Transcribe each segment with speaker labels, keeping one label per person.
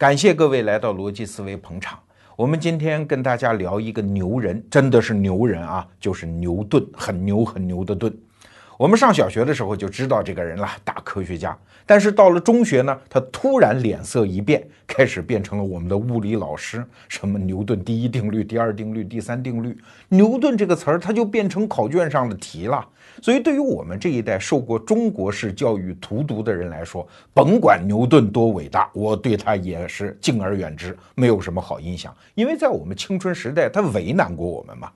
Speaker 1: 感谢各位来到逻辑思维捧场。我们今天跟大家聊一个牛人，真的是牛人啊，就是牛顿，很牛很牛的顿。我们上小学的时候就知道这个人了，大科学家。但是到了中学呢，他突然脸色一变，开始变成了我们的物理老师。什么牛顿第一定律、第二定律、第三定律，牛顿这个词儿他就变成考卷上的题了。所以对于我们这一代受过中国式教育荼毒的人来说，甭管牛顿多伟大，我对他也是敬而远之，没有什么好印象。因为在我们青春时代，他为难过我们嘛。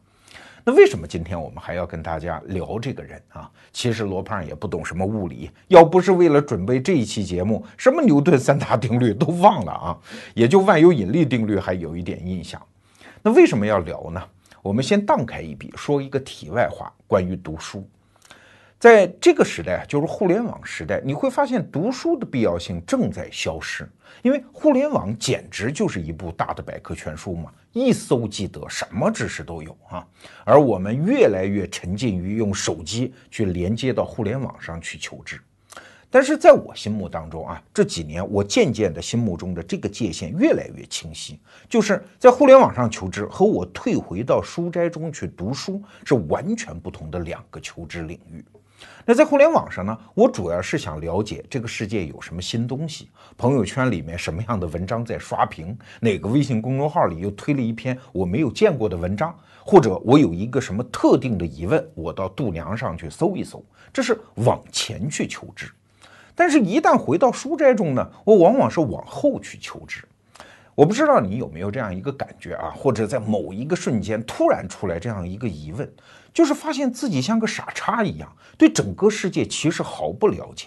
Speaker 1: 那为什么今天我们还要跟大家聊这个人啊？其实罗胖也不懂什么物理，要不是为了准备这一期节目，什么牛顿三大定律都忘了啊，也就万有引力定律还有一点印象。那为什么要聊呢？我们先荡开一笔，说一个题外话，关于读书。在这个时代，就是互联网时代，你会发现读书的必要性正在消失，因为互联网简直就是一部大的百科全书嘛，一搜即得，什么知识都有啊。而我们越来越沉浸于用手机去连接到互联网上去求知，但是在我心目当中啊，这几年我渐渐的心目中的这个界限越来越清晰，就是在互联网上求知和我退回到书斋中去读书是完全不同的两个求知领域。那在互联网上呢，我主要是想了解这个世界有什么新东西，朋友圈里面什么样的文章在刷屏，哪个微信公众号里又推了一篇我没有见过的文章，或者我有一个什么特定的疑问，我到度娘上去搜一搜，这是往前去求知。但是，一旦回到书斋中呢，我往往是往后去求知。我不知道你有没有这样一个感觉啊，或者在某一个瞬间突然出来这样一个疑问。就是发现自己像个傻叉一样，对整个世界其实毫不了解。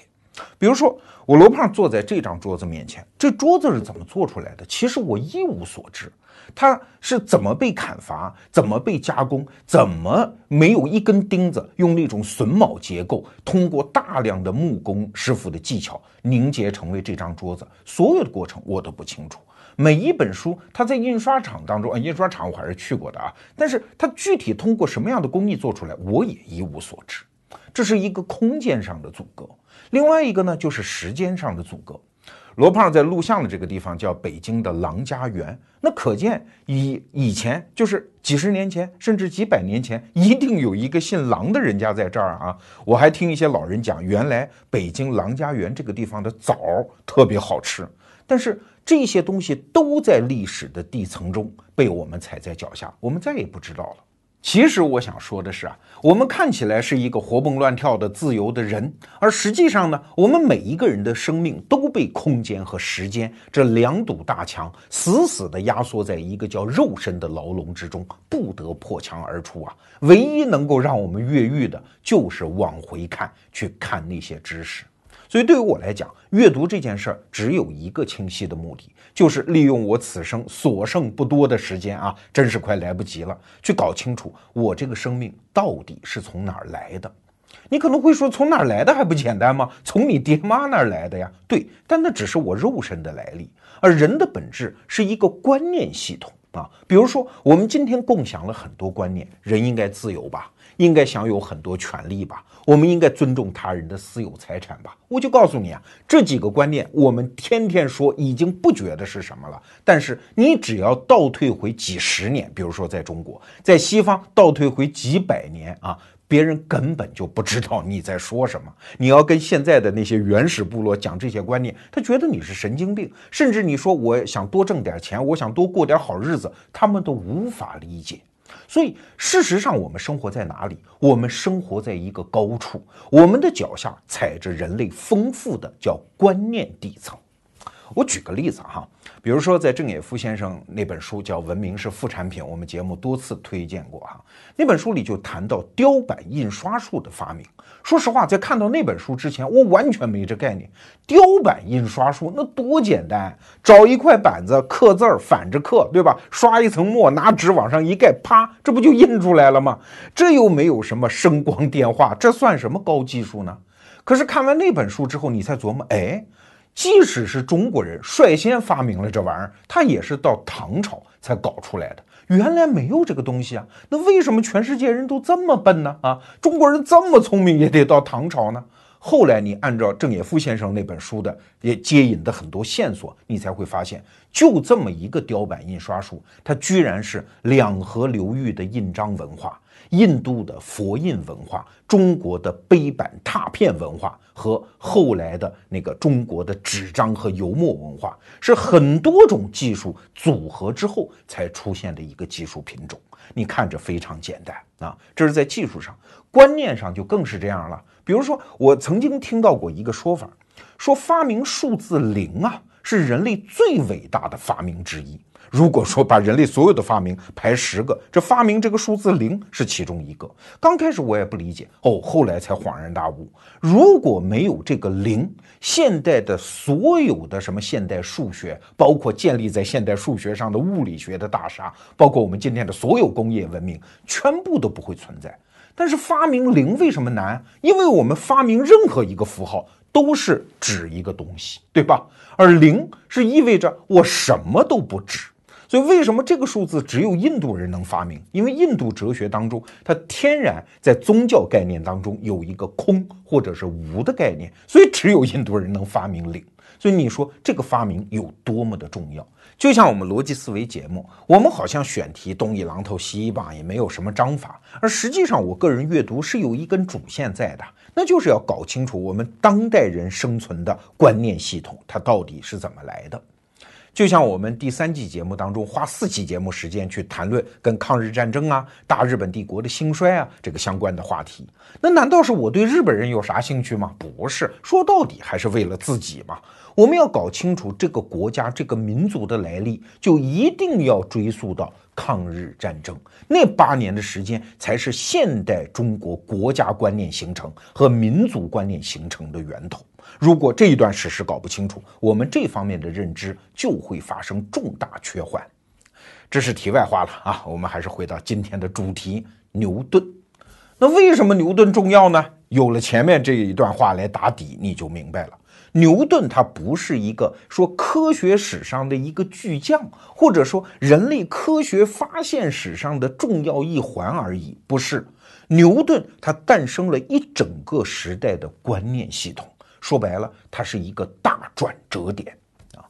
Speaker 1: 比如说，我罗胖坐在这张桌子面前，这桌子是怎么做出来的？其实我一无所知。它是怎么被砍伐？怎么被加工？怎么没有一根钉子？用那种榫卯结构，通过大量的木工师傅的技巧凝结成为这张桌子，所有的过程我都不清楚。每一本书，它在印刷厂当中啊，印刷厂我还是去过的啊，但是它具体通过什么样的工艺做出来，我也一无所知。这是一个空间上的阻隔，另外一个呢，就是时间上的阻隔。罗胖在录像的这个地方叫北京的郎家园，那可见以以前就是几十年前，甚至几百年前，一定有一个姓郎的人家在这儿啊。我还听一些老人讲，原来北京郎家园这个地方的枣特别好吃，但是。这些东西都在历史的地层中被我们踩在脚下，我们再也不知道了。其实我想说的是啊，我们看起来是一个活蹦乱跳的自由的人，而实际上呢，我们每一个人的生命都被空间和时间这两堵大墙死死地压缩在一个叫肉身的牢笼之中，不得破墙而出啊！唯一能够让我们越狱的，就是往回看，去看那些知识。所以对于我来讲，阅读这件事儿只有一个清晰的目的，就是利用我此生所剩不多的时间啊，真是快来不及了，去搞清楚我这个生命到底是从哪儿来的。你可能会说，从哪儿来的还不简单吗？从你爹妈那儿来的呀。对，但那只是我肉身的来历，而人的本质是一个观念系统啊。比如说，我们今天共享了很多观念，人应该自由吧。应该享有很多权利吧？我们应该尊重他人的私有财产吧？我就告诉你啊，这几个观念我们天天说，已经不觉得是什么了。但是你只要倒退回几十年，比如说在中国，在西方倒退回几百年啊，别人根本就不知道你在说什么。你要跟现在的那些原始部落讲这些观念，他觉得你是神经病，甚至你说我想多挣点钱，我想多过点好日子，他们都无法理解。所以，事实上，我们生活在哪里？我们生活在一个高处，我们的脚下踩着人类丰富的叫观念底层。我举个例子哈。比如说，在郑也夫先生那本书叫《文明是副产品》，我们节目多次推荐过哈。那本书里就谈到雕版印刷术的发明。说实话，在看到那本书之前，我完全没这概念。雕版印刷术那多简单，找一块板子刻字儿，反着刻，对吧？刷一层墨，拿纸往上一盖，啪，这不就印出来了吗？这又没有什么声光电话，这算什么高技术呢？可是看完那本书之后，你才琢磨，哎。即使是中国人率先发明了这玩意儿，他也是到唐朝才搞出来的。原来没有这个东西啊，那为什么全世界人都这么笨呢？啊，中国人这么聪明也得到唐朝呢？后来你按照郑也夫先生那本书的也接引的很多线索，你才会发现，就这么一个雕版印刷术，它居然是两河流域的印章文化。印度的佛印文化、中国的碑版拓片文化和后来的那个中国的纸张和油墨文化，是很多种技术组合之后才出现的一个技术品种。你看着非常简单啊，这是在技术上，观念上就更是这样了。比如说，我曾经听到过一个说法，说发明数字零啊，是人类最伟大的发明之一。如果说把人类所有的发明排十个，这发明这个数字零是其中一个。刚开始我也不理解，哦，后来才恍然大悟。如果没有这个零，现代的所有的什么现代数学，包括建立在现代数学上的物理学的大厦，包括我们今天的所有工业文明，全部都不会存在。但是发明零为什么难？因为我们发明任何一个符号都是指一个东西，对吧？而零是意味着我什么都不指。所以，为什么这个数字只有印度人能发明？因为印度哲学当中，它天然在宗教概念当中有一个空或者是无的概念，所以只有印度人能发明零。所以你说这个发明有多么的重要？就像我们逻辑思维节目，我们好像选题东一榔头西一棒，也没有什么章法，而实际上我个人阅读是有一根主线在的，那就是要搞清楚我们当代人生存的观念系统，它到底是怎么来的。就像我们第三季节目当中花四期节目时间去谈论跟抗日战争啊、大日本帝国的兴衰啊这个相关的话题，那难道是我对日本人有啥兴趣吗？不是，说到底还是为了自己嘛。我们要搞清楚这个国家、这个民族的来历，就一定要追溯到抗日战争那八年的时间，才是现代中国国家观念形成和民族观念形成的源头。如果这一段史实搞不清楚，我们这方面的认知就会发生重大缺患。这是题外话了啊，我们还是回到今天的主题——牛顿。那为什么牛顿重要呢？有了前面这一段话来打底，你就明白了。牛顿他不是一个说科学史上的一个巨匠，或者说人类科学发现史上的重要一环而已，不是。牛顿他诞生了一整个时代的观念系统。说白了，它是一个大转折点啊。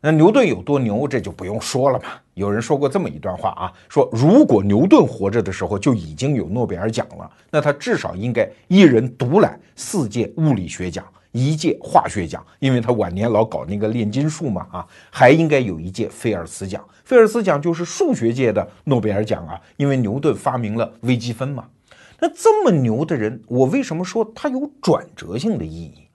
Speaker 1: 那牛顿有多牛，这就不用说了嘛。有人说过这么一段话啊，说如果牛顿活着的时候就已经有诺贝尔奖了，那他至少应该一人独揽四届物理学奖，一届化学奖，因为他晚年老搞那个炼金术嘛啊，还应该有一届菲尔斯奖。菲尔斯奖就是数学界的诺贝尔奖啊，因为牛顿发明了微积分嘛。那这么牛的人，我为什么说他有转折性的意义？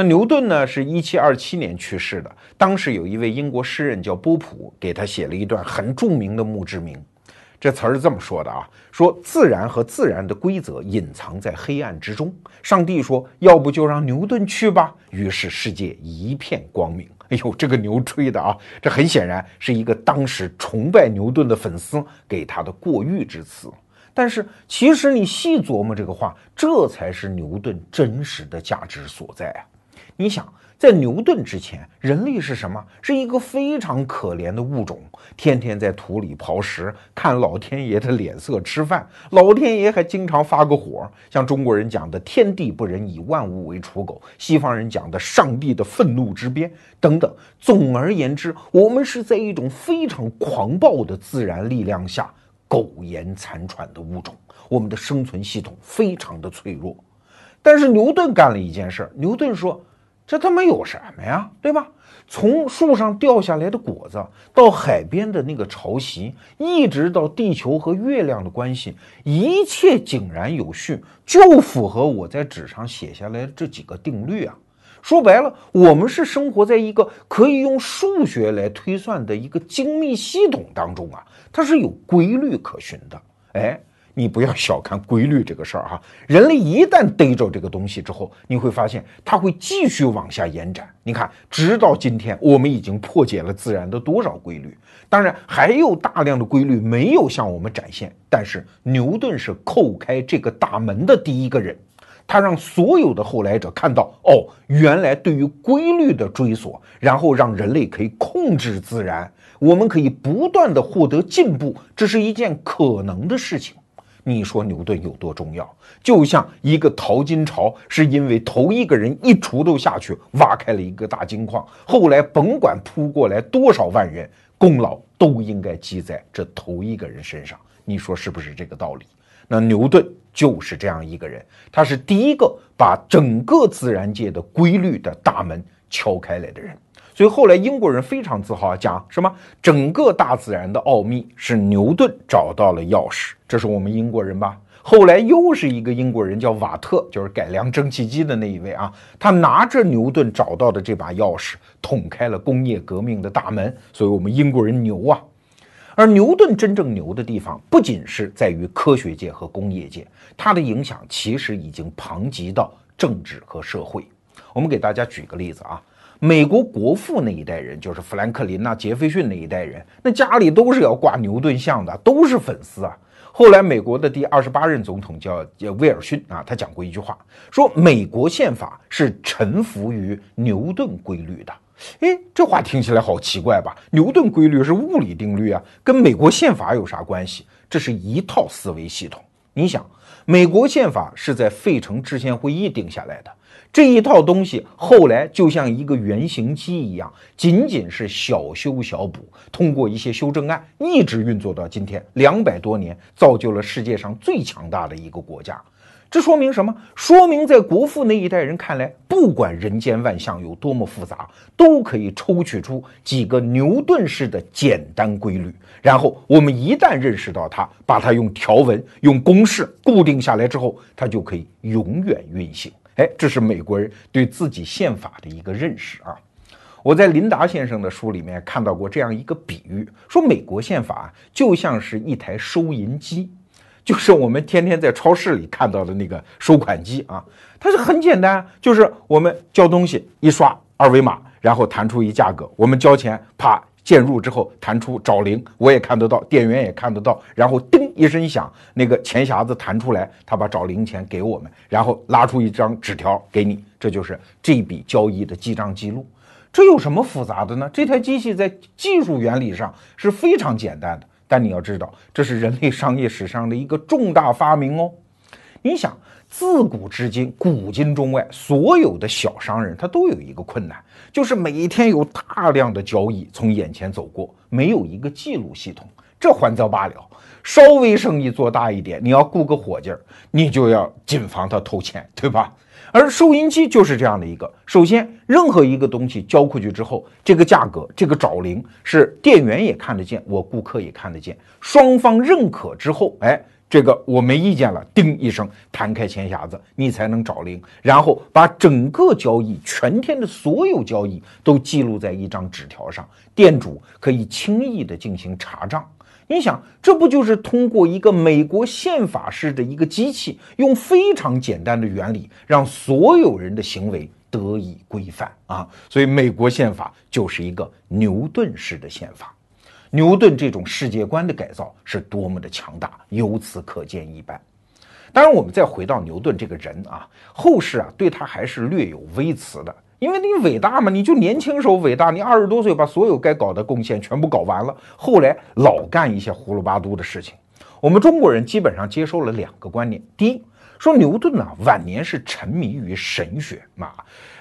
Speaker 1: 那牛顿呢？是一七二七年去世的。当时有一位英国诗人叫波普，给他写了一段很著名的墓志铭。这词儿是这么说的啊：说自然和自然的规则隐藏在黑暗之中。上帝说：“要不就让牛顿去吧。”于是世界一片光明。哎呦，这个牛吹的啊！这很显然是一个当时崇拜牛顿的粉丝给他的过誉之词。但是其实你细琢磨这个话，这才是牛顿真实的价值所在啊！你想，在牛顿之前，人类是什么？是一个非常可怜的物种，天天在土里刨食，看老天爷的脸色吃饭。老天爷还经常发个火，像中国人讲的“天地不仁，以万物为刍狗”，西方人讲的“上帝的愤怒之鞭”等等。总而言之，我们是在一种非常狂暴的自然力量下苟延残喘的物种，我们的生存系统非常的脆弱。但是牛顿干了一件事儿，牛顿说。这他妈有什么呀，对吧？从树上掉下来的果子，到海边的那个潮汐，一直到地球和月亮的关系，一切井然有序，就符合我在纸上写下来的这几个定律啊。说白了，我们是生活在一个可以用数学来推算的一个精密系统当中啊，它是有规律可循的。哎。你不要小看规律这个事儿哈，人类一旦逮着这个东西之后，你会发现它会继续往下延展。你看，直到今天，我们已经破解了自然的多少规律？当然，还有大量的规律没有向我们展现。但是，牛顿是叩开这个大门的第一个人，他让所有的后来者看到，哦，原来对于规律的追索，然后让人类可以控制自然，我们可以不断的获得进步，这是一件可能的事情。你说牛顿有多重要？就像一个淘金潮，是因为头一个人一锄头下去挖开了一个大金矿，后来甭管扑过来多少万人，功劳都应该记在这头一个人身上。你说是不是这个道理？那牛顿就是这样一个人，他是第一个把整个自然界的规律的大门敲开来的人。所以后来英国人非常自豪，讲什么整个大自然的奥秘是牛顿找到了钥匙。这是我们英国人吧？后来又是一个英国人叫瓦特，就是改良蒸汽机的那一位啊。他拿着牛顿找到的这把钥匙，捅开了工业革命的大门。所以我们英国人牛啊！而牛顿真正牛的地方，不仅是在于科学界和工业界，他的影响其实已经旁及到政治和社会。我们给大家举个例子啊。美国国父那一代人，就是富兰克林呐、杰斐逊那一代人，那家里都是要挂牛顿像的，都是粉丝啊。后来美国的第二十八任总统叫威尔逊啊，他讲过一句话，说美国宪法是臣服于牛顿规律的。哎，这话听起来好奇怪吧？牛顿规律是物理定律啊，跟美国宪法有啥关系？这是一套思维系统。你想，美国宪法是在费城制宪会议定下来的。这一套东西后来就像一个原型机一样，仅仅是小修小补，通过一些修正案一直运作到今天，两百多年，造就了世界上最强大的一个国家。这说明什么？说明在国父那一代人看来，不管人间万象有多么复杂，都可以抽取出几个牛顿式的简单规律，然后我们一旦认识到它，把它用条文、用公式固定下来之后，它就可以永远运行。哎，这是美国人对自己宪法的一个认识啊！我在林达先生的书里面看到过这样一个比喻，说美国宪法就像是一台收银机，就是我们天天在超市里看到的那个收款机啊。它是很简单，就是我们交东西一刷二维码，然后弹出一价格，我们交钱，啪。键入之后弹出找零，我也看得到，店员也看得到，然后叮一声响，那个钱匣子弹出来，他把找零钱给我们，然后拉出一张纸条给你，这就是这笔交易的记账记录。这有什么复杂的呢？这台机器在技术原理上是非常简单的，但你要知道，这是人类商业史上的一个重大发明哦。你想。自古至今，古今中外，所有的小商人他都有一个困难，就是每天有大量的交易从眼前走过，没有一个记录系统。这还则罢了，稍微生意做大一点，你要雇个伙计儿，你就要谨防他偷钱，对吧？而收银机就是这样的一个。首先，任何一个东西交过去之后，这个价格，这个找零是店员也看得见，我顾客也看得见，双方认可之后，哎。这个我没意见了，叮一声弹开钱匣子，你才能找零，然后把整个交易全天的所有交易都记录在一张纸条上，店主可以轻易的进行查账。你想，这不就是通过一个。美国宪法式的一个。机器，用非常简单的原理，让所有人的行为得以规范啊？所以，美国宪法就是一个。牛顿式的宪法。牛顿这种世界观的改造是多么的强大，由此可见一斑。当然，我们再回到牛顿这个人啊，后世啊对他还是略有微词的，因为你伟大嘛，你就年轻时候伟大，你二十多岁把所有该搞的贡献全部搞完了，后来老干一些胡噜八嘟的事情。我们中国人基本上接受了两个观念：第一，说牛顿呢晚年是沉迷于神学嘛。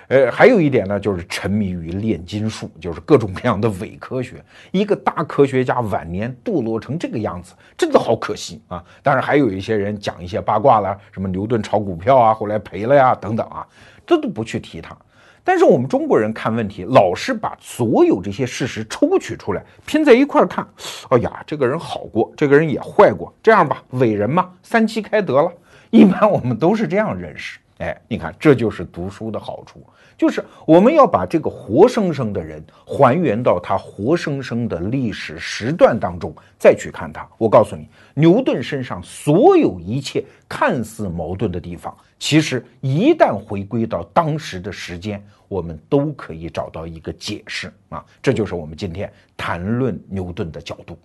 Speaker 1: 呃，还有一点呢，就是沉迷于炼金术，就是各种各样的伪科学。一个大科学家晚年堕落成这个样子，真的好可惜啊！当然，还有一些人讲一些八卦了，什么牛顿炒股票啊，后来赔了呀，等等啊，这都不去提他。但是我们中国人看问题，老是把所有这些事实抽取出来拼在一块儿看。哎呀，这个人好过，这个人也坏过，这样吧，伟人嘛，三七开得了。一般我们都是这样认识。哎，你看，这就是读书的好处，就是我们要把这个活生生的人还原到他活生生的历史时段当中，再去看他。我告诉你，牛顿身上所有一切看似矛盾的地方，其实一旦回归到当时的时间，我们都可以找到一个解释啊。这就是我们今天谈论牛顿的角度。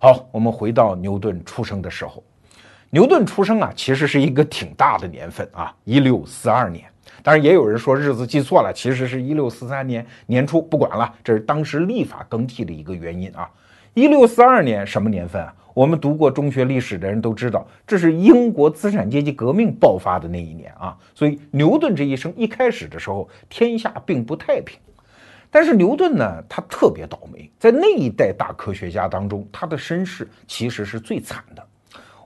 Speaker 1: 好，我们回到牛顿出生的时候。牛顿出生啊，其实是一个挺大的年份啊，一六四二年。当然，也有人说日子记错了，其实是一六四三年年初。不管了，这是当时历法更替的一个原因啊。一六四二年什么年份啊？我们读过中学历史的人都知道，这是英国资产阶级革命爆发的那一年啊。所以牛顿这一生一开始的时候，天下并不太平。但是牛顿呢，他特别倒霉，在那一代大科学家当中，他的身世其实是最惨的。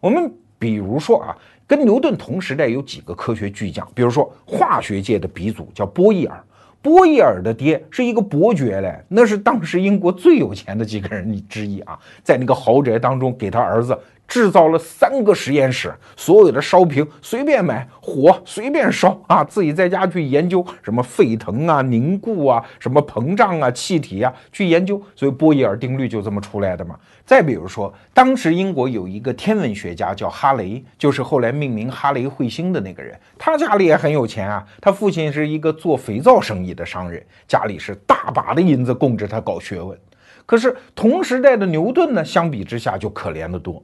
Speaker 1: 我们比如说啊，跟牛顿同时代有几个科学巨匠，比如说化学界的鼻祖叫波义耳。波义耳的爹是一个伯爵嘞，那是当时英国最有钱的几个人之一啊，在那个豪宅当中给他儿子。制造了三个实验室，所有的烧瓶随便买，火随便烧啊，自己在家去研究什么沸腾啊、凝固啊、什么膨胀啊、气体啊，去研究。所以波义耳定律就这么出来的嘛。再比如说，当时英国有一个天文学家叫哈雷，就是后来命名哈雷彗星的那个人，他家里也很有钱啊。他父亲是一个做肥皂生意的商人，家里是大把的银子供着他搞学问。可是同时代的牛顿呢，相比之下就可怜得多。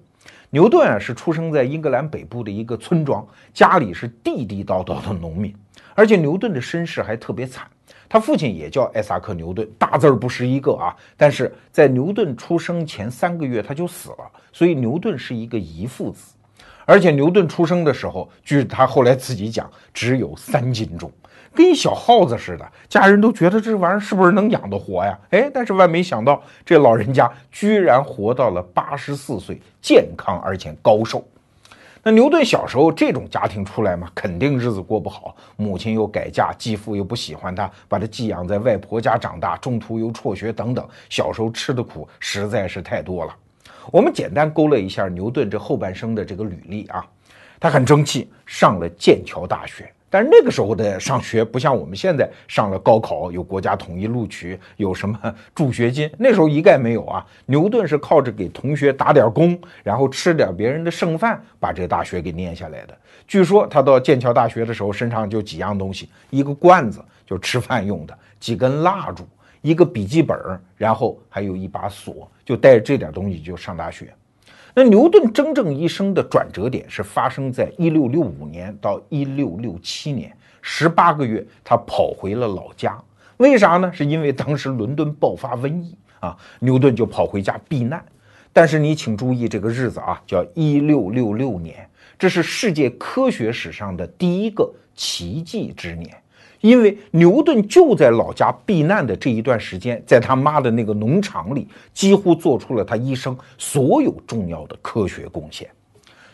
Speaker 1: 牛顿啊，是出生在英格兰北部的一个村庄，家里是地地道道的农民，而且牛顿的身世还特别惨。他父亲也叫艾萨克·牛顿，大字儿不识一个啊。但是在牛顿出生前三个月他就死了，所以牛顿是一个遗腹子。而且牛顿出生的时候，据他后来自己讲，只有三斤重。跟一小耗子似的，家人都觉得这玩意儿是不是能养得活呀？哎，但是万没想到，这老人家居然活到了八十四岁，健康而且高寿。那牛顿小时候这种家庭出来嘛，肯定日子过不好。母亲又改嫁，继父又不喜欢他，把他寄养在外婆家长大，中途又辍学等等，小时候吃的苦实在是太多了。我们简单勾勒一下牛顿这后半生的这个履历啊，他很争气，上了剑桥大学。但是那个时候的上学不像我们现在上了高考有国家统一录取，有什么助学金，那时候一概没有啊。牛顿是靠着给同学打点工，然后吃点别人的剩饭，把这大学给念下来的。据说他到剑桥大学的时候，身上就几样东西：一个罐子，就吃饭用的；几根蜡烛；一个笔记本，然后还有一把锁，就带着这点东西就上大学。那牛顿真正一生的转折点是发生在一六六五年到一六六七年，十八个月，他跑回了老家。为啥呢？是因为当时伦敦爆发瘟疫啊，牛顿就跑回家避难。但是你请注意这个日子啊，叫一六六六年，这是世界科学史上的第一个奇迹之年。因为牛顿就在老家避难的这一段时间，在他妈的那个农场里，几乎做出了他一生所有重要的科学贡献。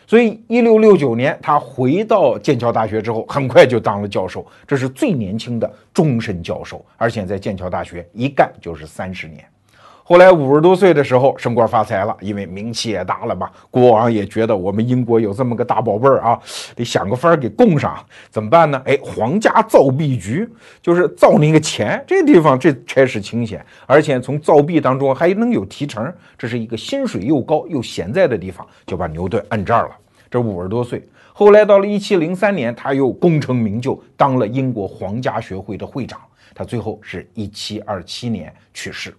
Speaker 1: 所以，一六六九年他回到剑桥大学之后，很快就当了教授，这是最年轻的终身教授，而且在剑桥大学一干就是三十年。后来五十多岁的时候升官发财了，因为名气也大了嘛。国王也觉得我们英国有这么个大宝贝儿啊，得想个法儿给供上。怎么办呢？哎，皇家造币局就是造那个钱，这地方这差事清闲，而且从造币当中还能有提成，这是一个薪水又高又闲在的地方，就把牛顿摁这儿了。这五十多岁，后来到了一七零三年，他又功成名就，当了英国皇家学会的会长。他最后是一七二七年去世。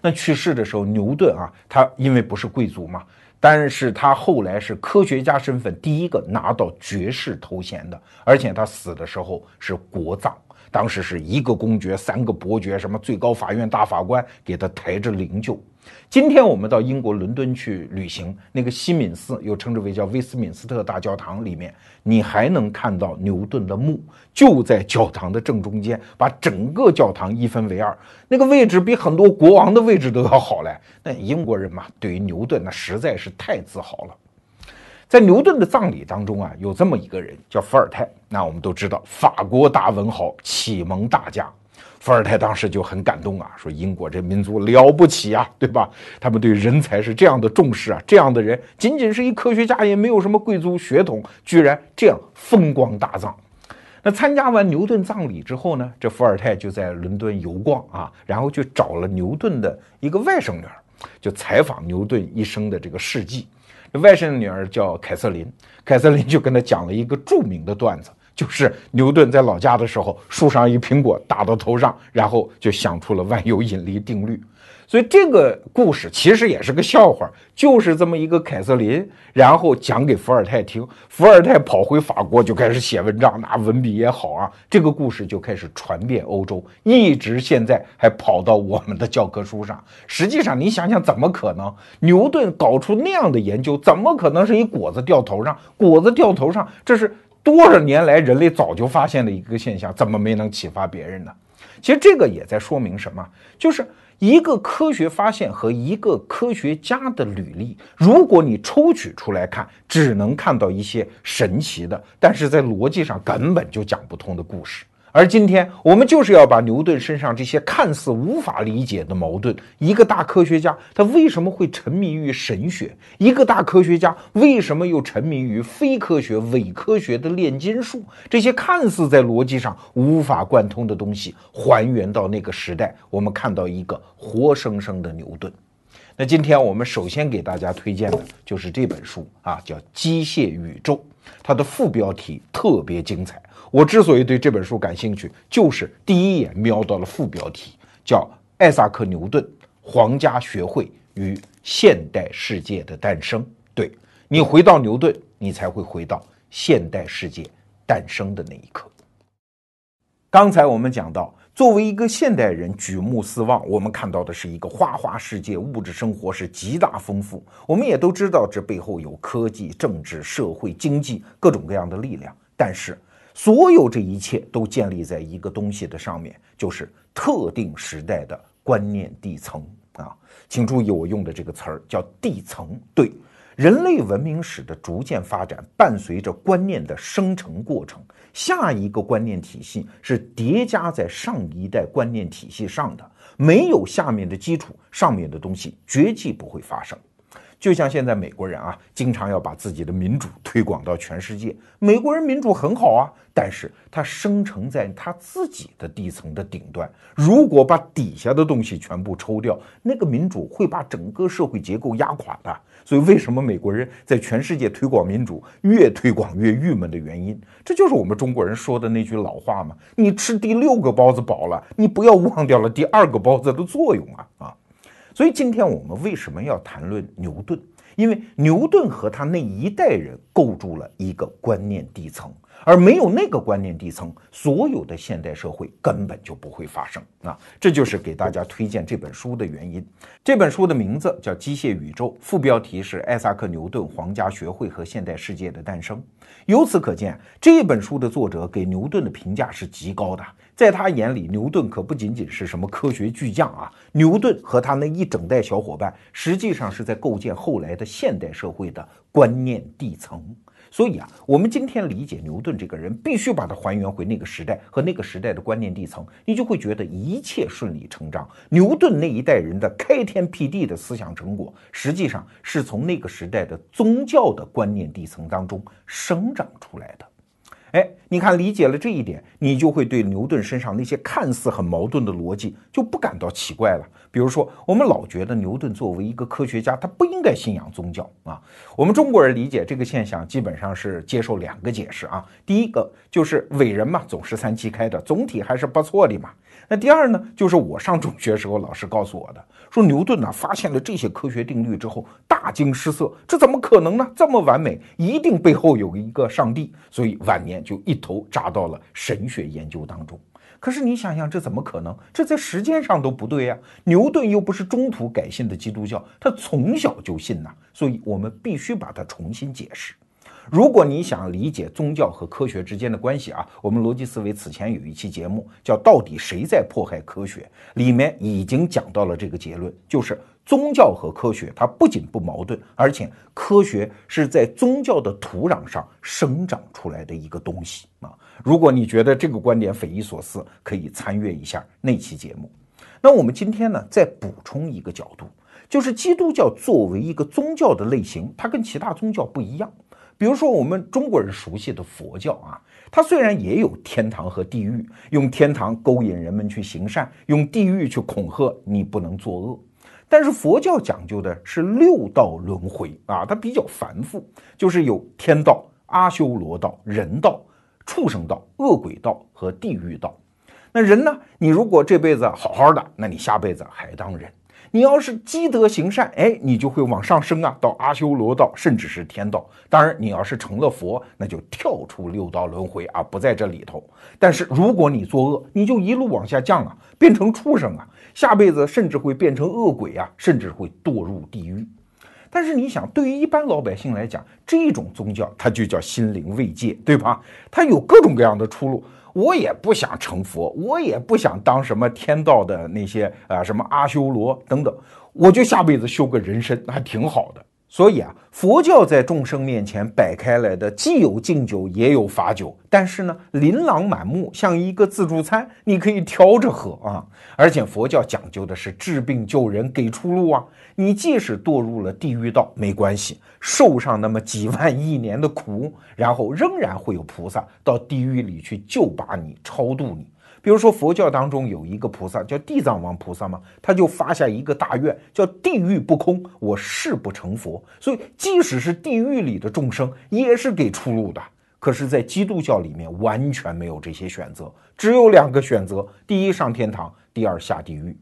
Speaker 1: 那去世的时候，牛顿啊，他因为不是贵族嘛，但是他后来是科学家身份第一个拿到爵士头衔的，而且他死的时候是国葬，当时是一个公爵、三个伯爵，什么最高法院大法官给他抬着灵柩。今天我们到英国伦敦去旅行，那个西敏寺又称之为叫威斯敏斯特大教堂里面，你还能看到牛顿的墓，就在教堂的正中间，把整个教堂一分为二，那个位置比很多国王的位置都要好嘞。那英国人嘛，对于牛顿那实在是太自豪了。在牛顿的葬礼当中啊，有这么一个人叫伏尔泰，那我们都知道，法国大文豪、启蒙大家。伏尔泰当时就很感动啊，说英国这民族了不起啊，对吧？他们对人才是这样的重视啊，这样的人仅仅是一科学家，也没有什么贵族血统，居然这样风光大葬。那参加完牛顿葬礼之后呢，这伏尔泰就在伦敦游逛啊，然后就找了牛顿的一个外甥女儿，就采访牛顿一生的这个事迹。外甥女儿叫凯瑟琳，凯瑟琳就跟他讲了一个著名的段子。就是牛顿在老家的时候，树上一苹果打到头上，然后就想出了万有引力定律。所以这个故事其实也是个笑话，就是这么一个凯瑟琳，然后讲给伏尔泰听，伏尔泰跑回法国就开始写文章，那文笔也好啊，这个故事就开始传遍欧洲，一直现在还跑到我们的教科书上。实际上，你想想，怎么可能？牛顿搞出那样的研究，怎么可能是一果子掉头上？果子掉头上，这是多少年来人类早就发现的一个现象，怎么没能启发别人呢？其实这个也在说明什么，就是。一个科学发现和一个科学家的履历，如果你抽取出来看，只能看到一些神奇的，但是在逻辑上根本就讲不通的故事。而今天我们就是要把牛顿身上这些看似无法理解的矛盾，一个大科学家他为什么会沉迷于神学？一个大科学家为什么又沉迷于非科学、伪科学的炼金术？这些看似在逻辑上无法贯通的东西，还原到那个时代，我们看到一个活生生的牛顿。那今天我们首先给大家推荐的就是这本书啊，叫《机械宇宙》，它的副标题特别精彩。我之所以对这本书感兴趣，就是第一眼瞄到了副标题，叫《艾萨克·牛顿：皇家学会与现代世界的诞生》。对你回到牛顿，你才会回到现代世界诞生的那一刻。刚才我们讲到，作为一个现代人举目四望，我们看到的是一个花花世界，物质生活是极大丰富。我们也都知道，这背后有科技、政治、社会、经济各种各样的力量，但是。所有这一切都建立在一个东西的上面，就是特定时代的观念地层啊，请注意我用的这个词儿叫地层。对，人类文明史的逐渐发展，伴随着观念的生成过程，下一个观念体系是叠加在上一代观念体系上的，没有下面的基础，上面的东西绝技不会发生。就像现在美国人啊，经常要把自己的民主推广到全世界。美国人民主很好啊，但是它生成在他自己的地层的顶端。如果把底下的东西全部抽掉，那个民主会把整个社会结构压垮的。所以，为什么美国人在全世界推广民主越推广越郁闷的原因，这就是我们中国人说的那句老话嘛：你吃第六个包子饱了，你不要忘掉了第二个包子的作用啊啊！所以今天我们为什么要谈论牛顿？因为牛顿和他那一代人构筑了一个观念地层，而没有那个观念地层，所有的现代社会根本就不会发生啊！这就是给大家推荐这本书的原因。这本书的名字叫《机械宇宙》，副标题是《艾萨克·牛顿：皇家学会和现代世界的诞生》。由此可见，这本书的作者给牛顿的评价是极高的。在他眼里，牛顿可不仅仅是什么科学巨匠啊！牛顿和他那一整代小伙伴，实际上是在构建后来的现代社会的观念地层。所以啊，我们今天理解牛顿这个人，必须把它还原回那个时代和那个时代的观念地层，你就会觉得一切顺理成章。牛顿那一代人的开天辟地的思想成果，实际上是从那个时代的宗教的观念地层当中生长出来的。哎，你看，理解了这一点，你就会对牛顿身上那些看似很矛盾的逻辑就不感到奇怪了。比如说，我们老觉得牛顿作为一个科学家，他不应该信仰宗教啊。我们中国人理解这个现象，基本上是接受两个解释啊。第一个就是伟人嘛，总是三七开的，总体还是不错的嘛。那第二呢，就是我上中学时候老师告诉我的。说牛顿呢发现了这些科学定律之后大惊失色，这怎么可能呢？这么完美，一定背后有一个上帝，所以晚年就一头扎到了神学研究当中。可是你想想，这怎么可能？这在时间上都不对呀。牛顿又不是中途改信的基督教，他从小就信呐，所以我们必须把它重新解释。如果你想理解宗教和科学之间的关系啊，我们逻辑思维此前有一期节目叫《到底谁在迫害科学》，里面已经讲到了这个结论，就是宗教和科学它不仅不矛盾，而且科学是在宗教的土壤上生长出来的一个东西啊。如果你觉得这个观点匪夷所思，可以参阅一下那期节目。那我们今天呢，再补充一个角度，就是基督教作为一个宗教的类型，它跟其他宗教不一样。比如说，我们中国人熟悉的佛教啊，它虽然也有天堂和地狱，用天堂勾引人们去行善，用地狱去恐吓你不能作恶，但是佛教讲究的是六道轮回啊，它比较繁复，就是有天道、阿修罗道、人道、畜生道、恶鬼道和地狱道。那人呢？你如果这辈子好好的，那你下辈子还当人。你要是积德行善，哎，你就会往上升啊，到阿修罗道，甚至是天道。当然，你要是成了佛，那就跳出六道轮回啊，不在这里头。但是如果你作恶，你就一路往下降啊，变成畜生啊，下辈子甚至会变成恶鬼啊，甚至会堕入地狱。但是你想，对于一般老百姓来讲，这种宗教它就叫心灵慰藉，对吧？它有各种各样的出路。我也不想成佛，我也不想当什么天道的那些啊，什么阿修罗等等，我就下辈子修个人身，还挺好的。所以啊，佛教在众生面前摆开来的，既有敬酒，也有罚酒。但是呢，琳琅满目，像一个自助餐，你可以挑着喝啊。而且佛教讲究的是治病救人，给出路啊。你即使堕入了地狱道，没关系，受上那么几万亿年的苦，然后仍然会有菩萨到地狱里去救拔你，超度你。比如说，佛教当中有一个菩萨叫地藏王菩萨嘛，他就发下一个大愿，叫地狱不空，我誓不成佛。所以，即使是地狱里的众生，也是给出路的。可是，在基督教里面，完全没有这些选择，只有两个选择：第一，上天堂；第二，下地狱。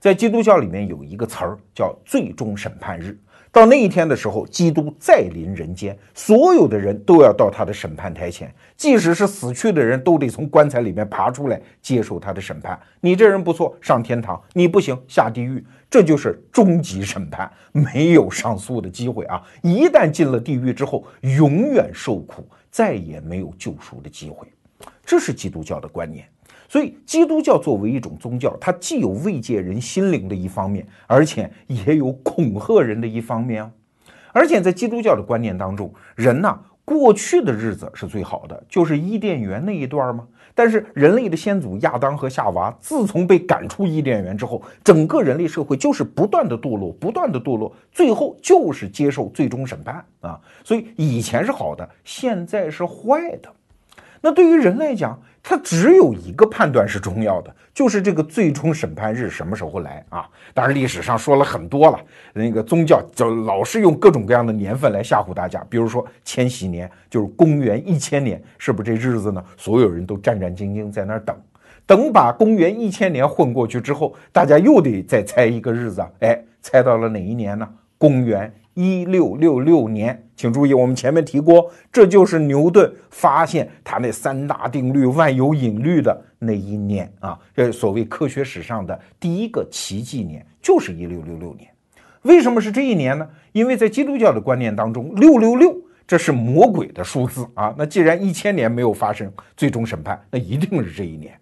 Speaker 1: 在基督教里面有一个词儿叫最终审判日。到那一天的时候，基督再临人间，所有的人都要到他的审判台前，即使是死去的人都得从棺材里面爬出来接受他的审判。你这人不错，上天堂；你不行，下地狱。这就是终极审判，没有上诉的机会啊！一旦进了地狱之后，永远受苦，再也没有救赎的机会。这是基督教的观念。所以，基督教作为一种宗教，它既有慰藉人心灵的一方面，而且也有恐吓人的一方面啊。而且在基督教的观念当中，人呐，过去的日子是最好的，就是伊甸园那一段吗？但是人类的先祖亚当和夏娃自从被赶出伊甸园之后，整个人类社会就是不断的堕落，不断的堕落，最后就是接受最终审判啊。所以以前是好的，现在是坏的。那对于人来讲，他只有一个判断是重要的，就是这个最终审判日什么时候来啊？当然，历史上说了很多了，那个宗教就老是用各种各样的年份来吓唬大家，比如说千禧年就是公元一千年，是不是这日子呢？所有人都战战兢兢在那儿等，等把公元一千年混过去之后，大家又得再猜一个日子，哎，猜到了哪一年呢？公元。一六六六年，请注意，我们前面提过，这就是牛顿发现他那三大定律、万有引力的那一年啊，这所谓科学史上的第一个奇迹年，就是一六六六年。为什么是这一年呢？因为在基督教的观念当中，六六六这是魔鬼的数字啊。那既然一千年没有发生最终审判，那一定是这一年。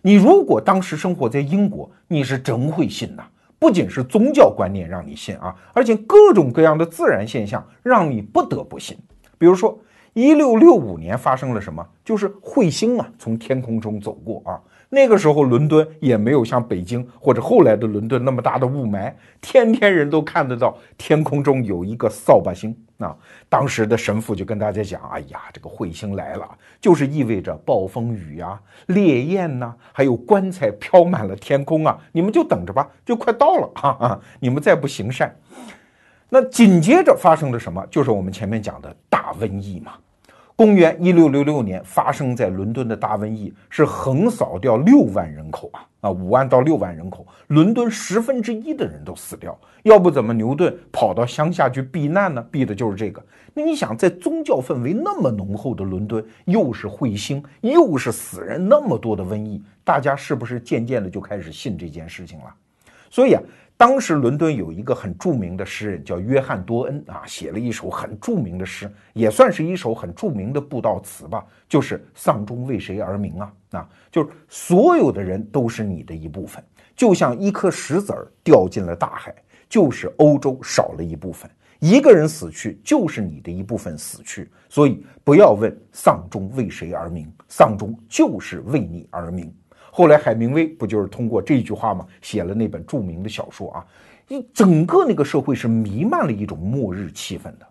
Speaker 1: 你如果当时生活在英国，你是真会信呐。不仅是宗教观念让你信啊，而且各种各样的自然现象让你不得不信。比如说，一六六五年发生了什么？就是彗星啊从天空中走过啊。那个时候，伦敦也没有像北京或者后来的伦敦那么大的雾霾，天天人都看得到天空中有一个扫把星那。当时的神父就跟大家讲：“哎呀，这个彗星来了，就是意味着暴风雨啊、烈焰呐，还有棺材飘满了天空啊，你们就等着吧，就快到了哈啊！你们再不行善，那紧接着发生了什么？就是我们前面讲的大瘟疫嘛。”公元一六六六年发生在伦敦的大瘟疫是横扫掉六万人口啊啊五万到六万人口，伦敦十分之一的人都死掉。要不怎么牛顿跑到乡下去避难呢？避的就是这个。那你想，在宗教氛围那么浓厚的伦敦，又是彗星，又是死人那么多的瘟疫，大家是不是渐渐的就开始信这件事情了？所以啊。当时伦敦有一个很著名的诗人叫约翰多恩啊，写了一首很著名的诗，也算是一首很著名的布道词吧，就是“丧钟为谁而鸣”啊啊，就是所有的人都是你的一部分，就像一颗石子儿掉进了大海，就是欧洲少了一部分，一个人死去就是你的一部分死去，所以不要问丧钟为谁而鸣，丧钟就是为你而鸣。后来海明威不就是通过这句话吗？写了那本著名的小说啊，一整个那个社会是弥漫了一种末日气氛的。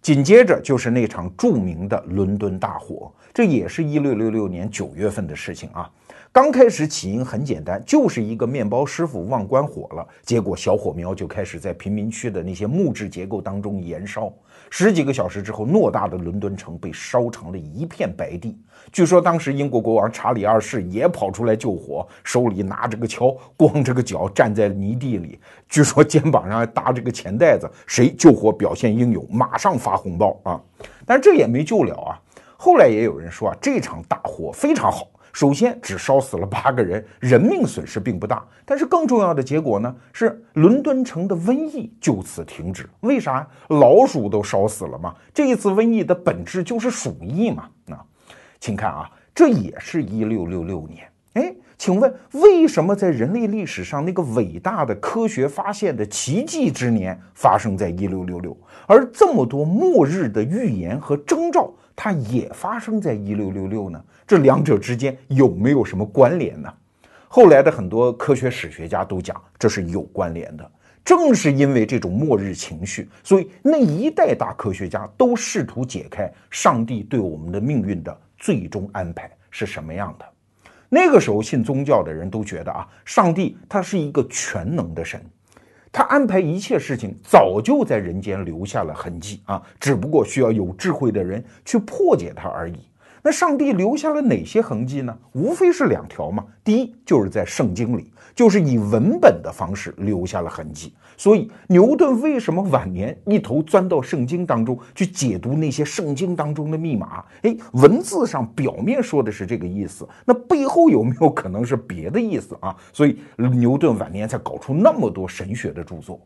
Speaker 1: 紧接着就是那场著名的伦敦大火，这也是一六六六年九月份的事情啊。刚开始起因很简单，就是一个面包师傅忘关火了，结果小火苗就开始在贫民区的那些木质结构当中燃烧。十几个小时之后，偌大的伦敦城被烧成了一片白地。据说当时英国国王查理二世也跑出来救火，手里拿着个锹，光着个脚站在泥地里，据说肩膀上还搭着个钱袋子，谁救火表现英勇，马上发红包啊！但这也没救了啊。后来也有人说啊，这场大火非常好。首先，只烧死了八个人，人命损失并不大。但是更重要的结果呢，是伦敦城的瘟疫就此停止。为啥？老鼠都烧死了嘛。这一次瘟疫的本质就是鼠疫嘛。啊，请看啊，这也是一六六六年。哎，请问为什么在人类历史上那个伟大的科学发现的奇迹之年发生在一六六六，而这么多末日的预言和征兆？它也发生在一六六六呢？这两者之间有没有什么关联呢？后来的很多科学史学家都讲这是有关联的。正是因为这种末日情绪，所以那一代大科学家都试图解开上帝对我们的命运的最终安排是什么样的。那个时候信宗教的人都觉得啊，上帝他是一个全能的神。他安排一切事情，早就在人间留下了痕迹啊，只不过需要有智慧的人去破解它而已。那上帝留下了哪些痕迹呢？无非是两条嘛。第一，就是在圣经里，就是以文本的方式留下了痕迹。所以牛顿为什么晚年一头钻到圣经当中去解读那些圣经当中的密码？哎，文字上表面说的是这个意思，那背后有没有可能是别的意思啊？所以牛顿晚年才搞出那么多神学的著作。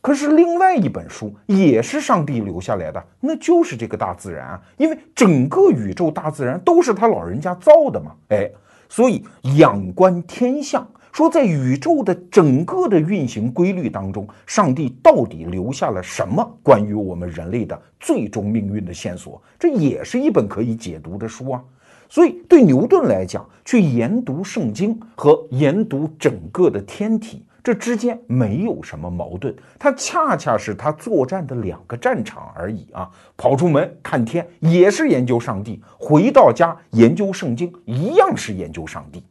Speaker 1: 可是另外一本书也是上帝留下来的，那就是这个大自然啊，因为整个宇宙大自然都是他老人家造的嘛，哎，所以仰观天象，说在宇宙的整个的运行规律当中，上帝到底留下了什么关于我们人类的最终命运的线索？这也是一本可以解读的书啊。所以对牛顿来讲，去研读圣经和研读整个的天体。这之间没有什么矛盾，它恰恰是他作战的两个战场而已啊！跑出门看天也是研究上帝，回到家研究圣经一样是研究上帝。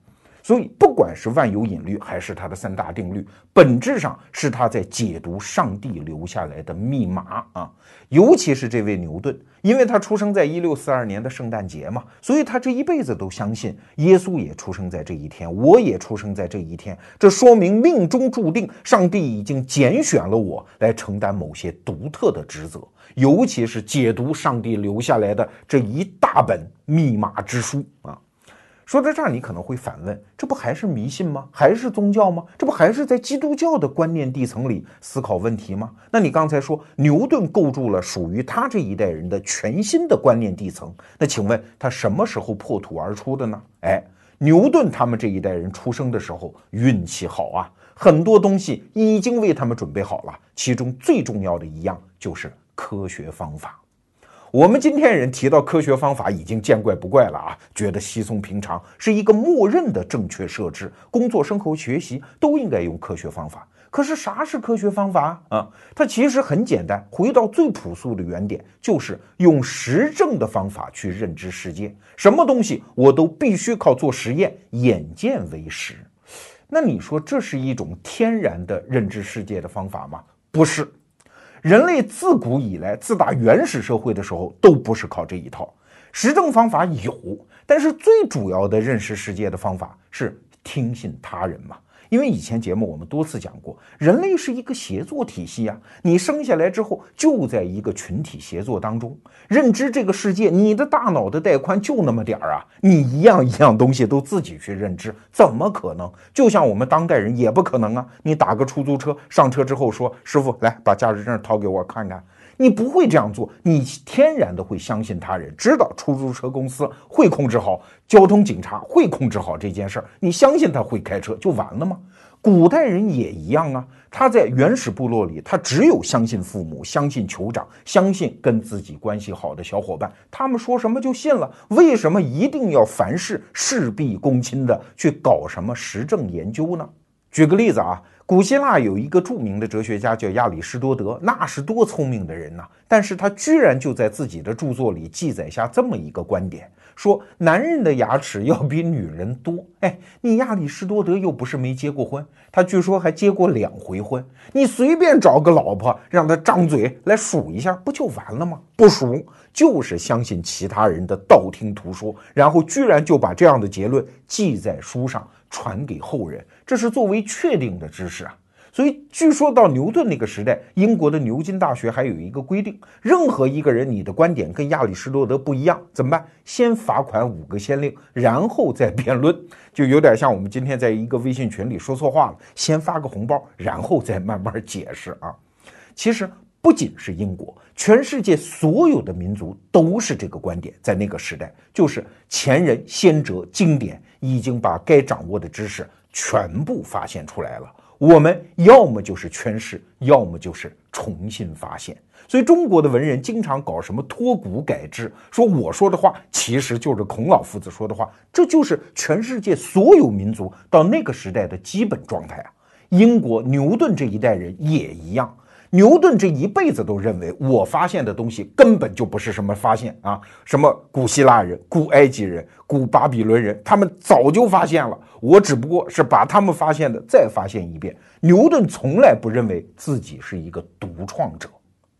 Speaker 1: 所以，不管是万有引力还是他的三大定律，本质上是他在解读上帝留下来的密码啊。尤其是这位牛顿，因为他出生在一六四二年的圣诞节嘛，所以他这一辈子都相信耶稣也出生在这一天，我也出生在这一天。这说明命中注定，上帝已经拣选了我来承担某些独特的职责，尤其是解读上帝留下来的这一大本密码之书啊。说到这儿，你可能会反问：这不还是迷信吗？还是宗教吗？这不还是在基督教的观念地层里思考问题吗？那你刚才说牛顿构筑了属于他这一代人的全新的观念地层，那请问他什么时候破土而出的呢？哎，牛顿他们这一代人出生的时候运气好啊，很多东西已经为他们准备好了，其中最重要的一样就是科学方法。我们今天人提到科学方法已经见怪不怪了啊，觉得稀松平常，是一个默认的正确设置。工作、生活、学习都应该用科学方法。可是啥是科学方法啊？它其实很简单，回到最朴素的原点，就是用实证的方法去认知世界。什么东西我都必须靠做实验，眼见为实。那你说这是一种天然的认知世界的方法吗？不是。人类自古以来，自打原始社会的时候，都不是靠这一套实证方法有，但是最主要的认识世界的方法是听信他人嘛。因为以前节目我们多次讲过，人类是一个协作体系啊。你生下来之后就在一个群体协作当中认知这个世界，你的大脑的带宽就那么点儿啊，你一样一样东西都自己去认知，怎么可能？就像我们当代人也不可能啊。你打个出租车，上车之后说：“师傅，来把驾驶证掏给我看看。”你不会这样做，你天然的会相信他人，知道出租车公司会控制好，交通警察会控制好这件事儿，你相信他会开车就完了吗？古代人也一样啊，他在原始部落里，他只有相信父母，相信酋长，相信跟自己关系好的小伙伴，他们说什么就信了。为什么一定要凡事事必躬亲的去搞什么实证研究呢？举个例子啊。古希腊有一个著名的哲学家叫亚里士多德，那是多聪明的人呐！但是他居然就在自己的著作里记载下这么一个观点。说男人的牙齿要比女人多，哎，你亚里士多德又不是没结过婚，他据说还结过两回婚。你随便找个老婆，让他张嘴来数一下，不就完了吗？不数，就是相信其他人的道听途说，然后居然就把这样的结论记在书上，传给后人，这是作为确定的知识啊。所以，据说到牛顿那个时代，英国的牛津大学还有一个规定：任何一个人，你的观点跟亚里士多德不一样，怎么办？先罚款五个先令，然后再辩论。就有点像我们今天在一个微信群里说错话了，先发个红包，然后再慢慢解释啊。其实不仅是英国，全世界所有的民族都是这个观点。在那个时代，就是前人、先哲、经典已经把该掌握的知识全部发现出来了。我们要么就是诠释，要么就是重新发现。所以中国的文人经常搞什么脱古改制，说我说的话其实就是孔老夫子说的话，这就是全世界所有民族到那个时代的基本状态啊。英国牛顿这一代人也一样。牛顿这一辈子都认为，我发现的东西根本就不是什么发现啊，什么古希腊人、古埃及人、古巴比伦人，他们早就发现了，我只不过是把他们发现的再发现一遍。牛顿从来不认为自己是一个独创者。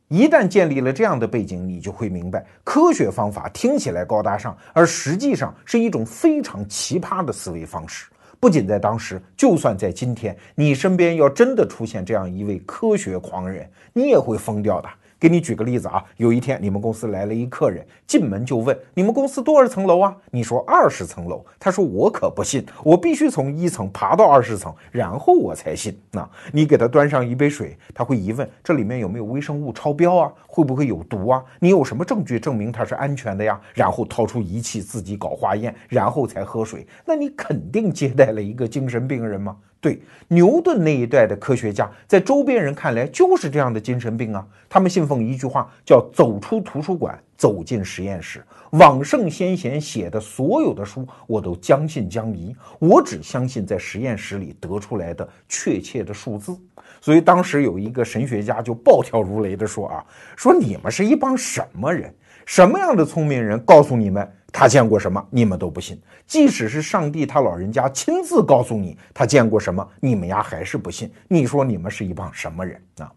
Speaker 1: 一旦建立了这样的背景，你就会明白，科学方法听起来高大上，而实际上是一种非常奇葩的思维方式。不仅在当时，就算在今天，你身边要真的出现这样一位科学狂人，你也会疯掉的。给你举个例子啊，有一天你们公司来了一客人，进门就问你们公司多少层楼啊？你说二十层楼，他说我可不信，我必须从一层爬到二十层，然后我才信。那你给他端上一杯水，他会疑问这里面有没有微生物超标啊？会不会有毒啊？你有什么证据证明它是安全的呀？然后掏出仪器自己搞化验，然后才喝水，那你肯定接待了一个精神病人吗？对牛顿那一代的科学家，在周边人看来就是这样的精神病啊。他们信奉一句话，叫“走出图书馆，走进实验室”。往圣先贤写的所有的书，我都将信将疑，我只相信在实验室里得出来的确切的数字。所以当时有一个神学家就暴跳如雷地说：“啊，说你们是一帮什么人？什么样的聪明人？告诉你们。”他见过什么，你们都不信。即使是上帝他老人家亲自告诉你他见过什么，你们呀还是不信。你说你们是一帮什么人啊？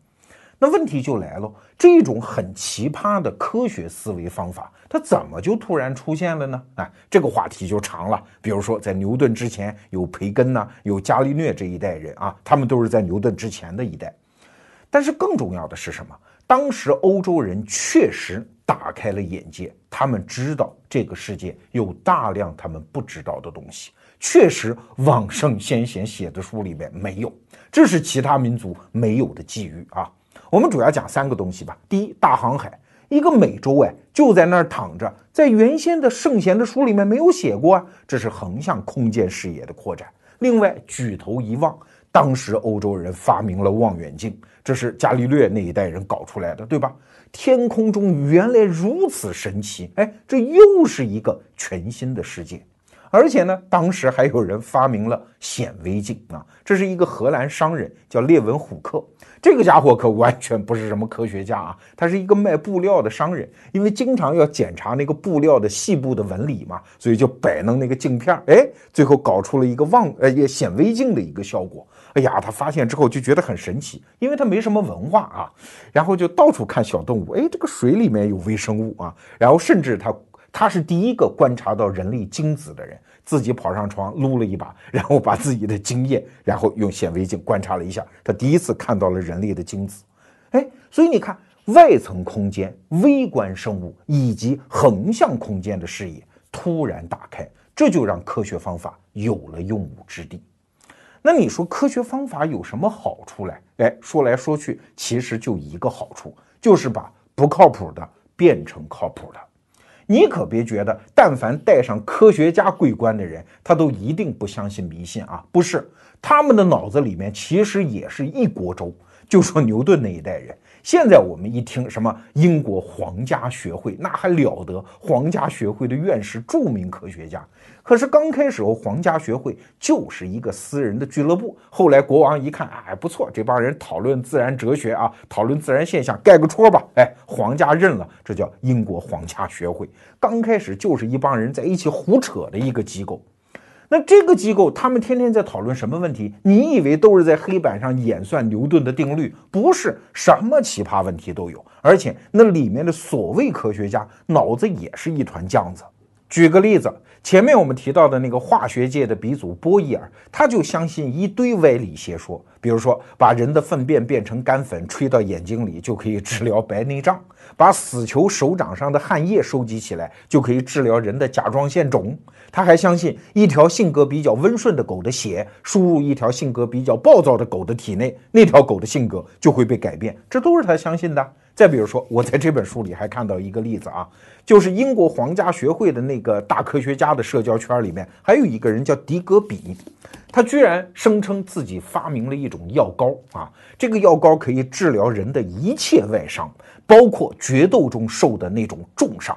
Speaker 1: 那问题就来了，这种很奇葩的科学思维方法，它怎么就突然出现了呢？啊，这个话题就长了。比如说，在牛顿之前有培根呐，有伽利略这一代人啊，他们都是在牛顿之前的一代。但是更重要的是什么？当时欧洲人确实。打开了眼界，他们知道这个世界有大量他们不知道的东西。确实，往圣先贤写的书里面没有，这是其他民族没有的机遇啊。我们主要讲三个东西吧。第一，大航海，一个美洲哎，就在那儿躺着，在原先的圣贤的书里面没有写过啊，这是横向空间视野的扩展。另外，举头一望，当时欧洲人发明了望远镜，这是伽利略那一代人搞出来的，对吧？天空中原来如此神奇，哎，这又是一个全新的世界。而且呢，当时还有人发明了显微镜啊，这是一个荷兰商人叫列文虎克，这个家伙可完全不是什么科学家啊，他是一个卖布料的商人，因为经常要检查那个布料的细部的纹理嘛，所以就摆弄那个镜片，哎，最后搞出了一个望呃显微镜的一个效果。哎呀，他发现之后就觉得很神奇，因为他没什么文化啊，然后就到处看小动物，哎，这个水里面有微生物啊，然后甚至他他是第一个观察到人类精子的人，自己跑上床撸了一把，然后把自己的精液，然后用显微镜观察了一下，他第一次看到了人类的精子，哎，所以你看外层空间、微观生物以及横向空间的视野突然打开，这就让科学方法有了用武之地。那你说科学方法有什么好处来？哎，说来说去，其实就一个好处，就是把不靠谱的变成靠谱的。你可别觉得，但凡带上科学家桂冠的人，他都一定不相信迷信啊！不是，他们的脑子里面其实也是一锅粥。就说牛顿那一代人。现在我们一听什么英国皇家学会，那还了得！皇家学会的院士，著名科学家。可是刚开始，皇家学会就是一个私人的俱乐部。后来国王一看，哎，不错，这帮人讨论自然哲学啊，讨论自然现象，盖个戳吧。哎，皇家认了，这叫英国皇家学会。刚开始就是一帮人在一起胡扯的一个机构。那这个机构，他们天天在讨论什么问题？你以为都是在黑板上演算牛顿的定律？不是，什么奇葩问题都有。而且那里面的所谓科学家脑子也是一团浆子。举个例子，前面我们提到的那个化学界的鼻祖波义尔，他就相信一堆歪理邪说，比如说把人的粪便变成干粉吹到眼睛里就可以治疗白内障，把死囚手掌上的汗液收集起来就可以治疗人的甲状腺肿。他还相信一条性格比较温顺的狗的血输入一条性格比较暴躁的狗的体内，那条狗的性格就会被改变。这都是他相信的。再比如说，我在这本书里还看到一个例子啊，就是英国皇家学会的那个大科学家的社交圈里面，还有一个人叫迪格比，他居然声称自己发明了一种药膏啊，这个药膏可以治疗人的一切外伤，包括决斗中受的那种重伤。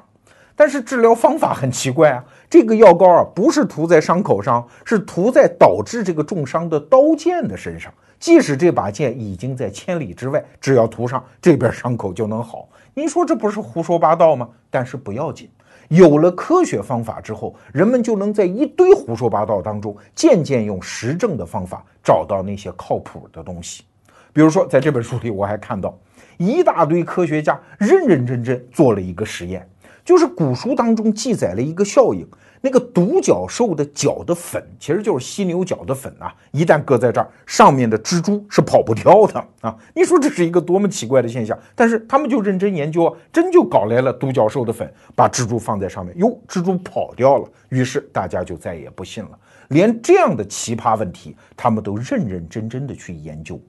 Speaker 1: 但是治疗方法很奇怪啊，这个药膏啊不是涂在伤口上，是涂在导致这个重伤的刀剑的身上。即使这把剑已经在千里之外，只要涂上，这边伤口就能好。您说这不是胡说八道吗？但是不要紧，有了科学方法之后，人们就能在一堆胡说八道当中，渐渐用实证的方法找到那些靠谱的东西。比如说，在这本书里，我还看到一大堆科学家认认真真做了一个实验，就是古书当中记载了一个效应。那个独角兽的角的粉其实就是犀牛角的粉啊，一旦搁在这儿，上面的蜘蛛是跑不掉的啊！你说这是一个多么奇怪的现象？但是他们就认真研究，真就搞来了独角兽的粉，把蜘蛛放在上面，哟，蜘蛛跑掉了。于是大家就再也不信了。连这样的奇葩问题，他们都认认真真的去研究。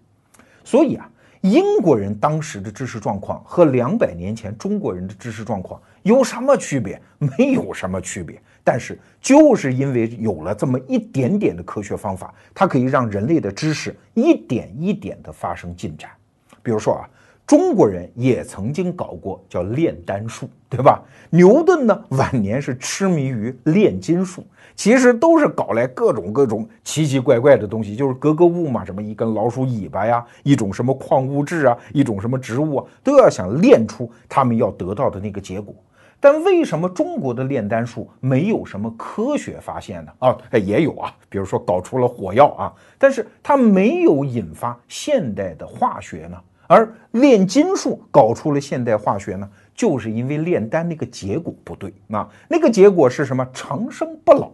Speaker 1: 所以啊，英国人当时的知识状况和两百年前中国人的知识状况有什么区别？没有什么区别。但是，就是因为有了这么一点点的科学方法，它可以让人类的知识一点一点的发生进展。比如说啊，中国人也曾经搞过叫炼丹术，对吧？牛顿呢，晚年是痴迷于炼金术，其实都是搞来各种各种奇奇怪怪的东西，就是格格物嘛，什么一根老鼠尾巴呀，一种什么矿物质啊，一种什么植物啊，都要想炼出他们要得到的那个结果。但为什么中国的炼丹术没有什么科学发现呢？啊，也有啊，比如说搞出了火药啊，但是它没有引发现代的化学呢。而炼金术搞出了现代化学呢，就是因为炼丹那个结果不对啊，那个结果是什么？长生不老。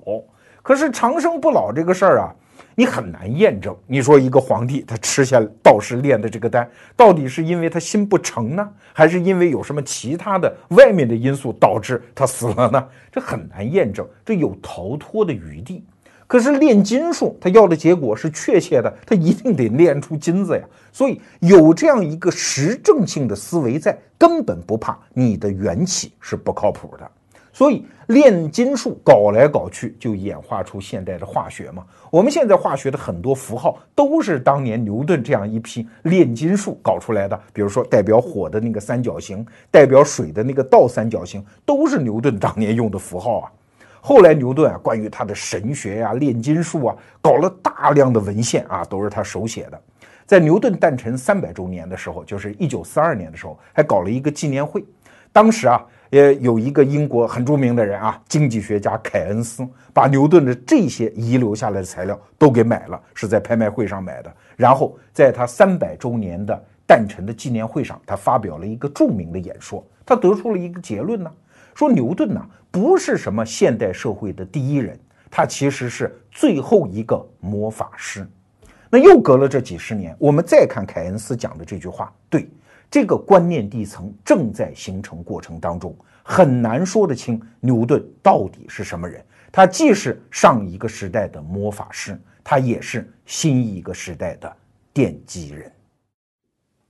Speaker 1: 可是长生不老这个事儿啊。你很难验证。你说一个皇帝他吃下道士炼的这个丹，到底是因为他心不诚呢，还是因为有什么其他的外面的因素导致他死了呢？这很难验证，这有逃脱的余地。可是炼金术，他要的结果是确切的，他一定得炼出金子呀。所以有这样一个实证性的思维在，根本不怕你的缘起是不靠谱的。所以炼金术搞来搞去，就演化出现代的化学嘛。我们现在化学的很多符号都是当年牛顿这样一批炼金术搞出来的。比如说代表火的那个三角形，代表水的那个倒三角形，都是牛顿当年用的符号啊。后来牛顿啊，关于他的神学呀、炼金术啊，搞了大量的文献啊，都是他手写的。在牛顿诞辰三百周年的时候，就是一九四二年的时候，还搞了一个纪念会。当时啊。也有一个英国很著名的人啊，经济学家凯恩斯，把牛顿的这些遗留下来的材料都给买了，是在拍卖会上买的。然后在他三百周年的诞辰的纪念会上，他发表了一个著名的演说。他得出了一个结论呢，说牛顿呢不是什么现代社会的第一人，他其实是最后一个魔法师。那又隔了这几十年，我们再看凯恩斯讲的这句话，对。这个观念地层正在形成过程当中，很难说得清牛顿到底是什么人。他既是上一个时代的魔法师，他也是新一个时代的奠基人。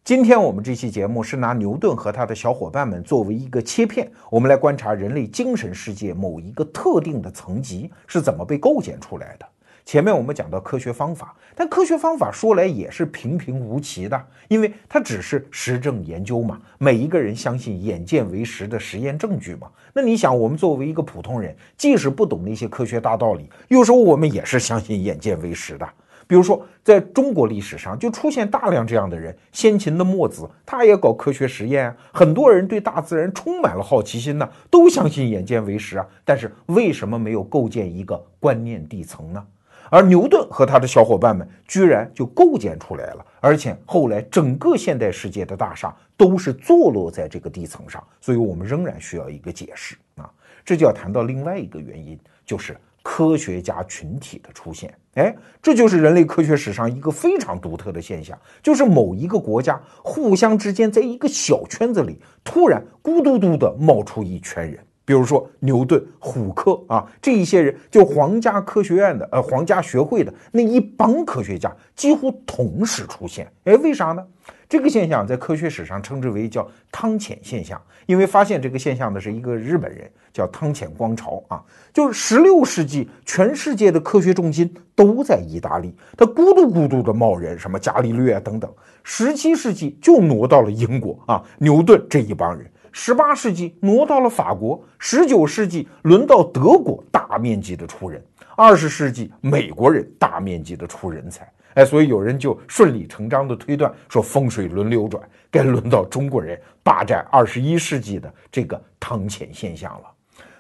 Speaker 1: 今天我们这期节目是拿牛顿和他的小伙伴们作为一个切片，我们来观察人类精神世界某一个特定的层级是怎么被构建出来的。前面我们讲到科学方法，但科学方法说来也是平平无奇的，因为它只是实证研究嘛，每一个人相信眼见为实的实验证据嘛。那你想，我们作为一个普通人，即使不懂那些科学大道理，有时候我们也是相信眼见为实的。比如说，在中国历史上就出现大量这样的人，先秦的墨子，他也搞科学实验啊，很多人对大自然充满了好奇心呢，都相信眼见为实啊。但是为什么没有构建一个观念地层呢？而牛顿和他的小伙伴们居然就构建出来了，而且后来整个现代世界的大厦都是坐落在这个地层上，所以我们仍然需要一个解释啊。这就要谈到另外一个原因，就是科学家群体的出现。哎，这就是人类科学史上一个非常独特的现象，就是某一个国家互相之间在一个小圈子里突然咕嘟嘟的冒出一圈人。比如说牛顿、虎克啊，这一些人就皇家科学院的呃皇家学会的那一帮科学家几乎同时出现。哎，为啥呢？这个现象在科学史上称之为叫汤浅现象，因为发现这个现象的是一个日本人，叫汤浅光朝啊。就是十六世纪，全世界的科学重心都在意大利，他咕嘟咕嘟的冒人，什么伽利略啊等等。十七世纪就挪到了英国啊，牛顿这一帮人。十八世纪挪到了法国，十九世纪轮到德国大面积的出人，二十世纪美国人大面积的出人才，哎，所以有人就顺理成章的推断说风水轮流转，该轮到中国人霸占二十一世纪的这个汤浅现象了。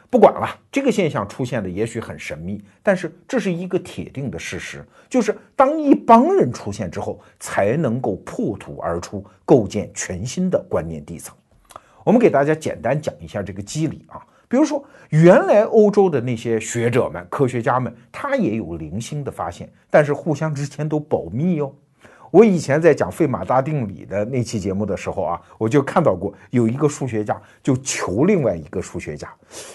Speaker 1: 不管了，这个现象出现的也许很神秘，但是这是一个铁定的事实，就是当一帮人出现之后，才能够破土而出，构建全新的观念地层。我们给大家简单讲一下这个机理啊，比如说，原来欧洲的那些学者们、科学家们，他也有零星的发现，但是互相之间都保密哟。我以前在讲费马大定理的那期节目的时候啊，我就看到过有一个数学家就求另外一个数学家，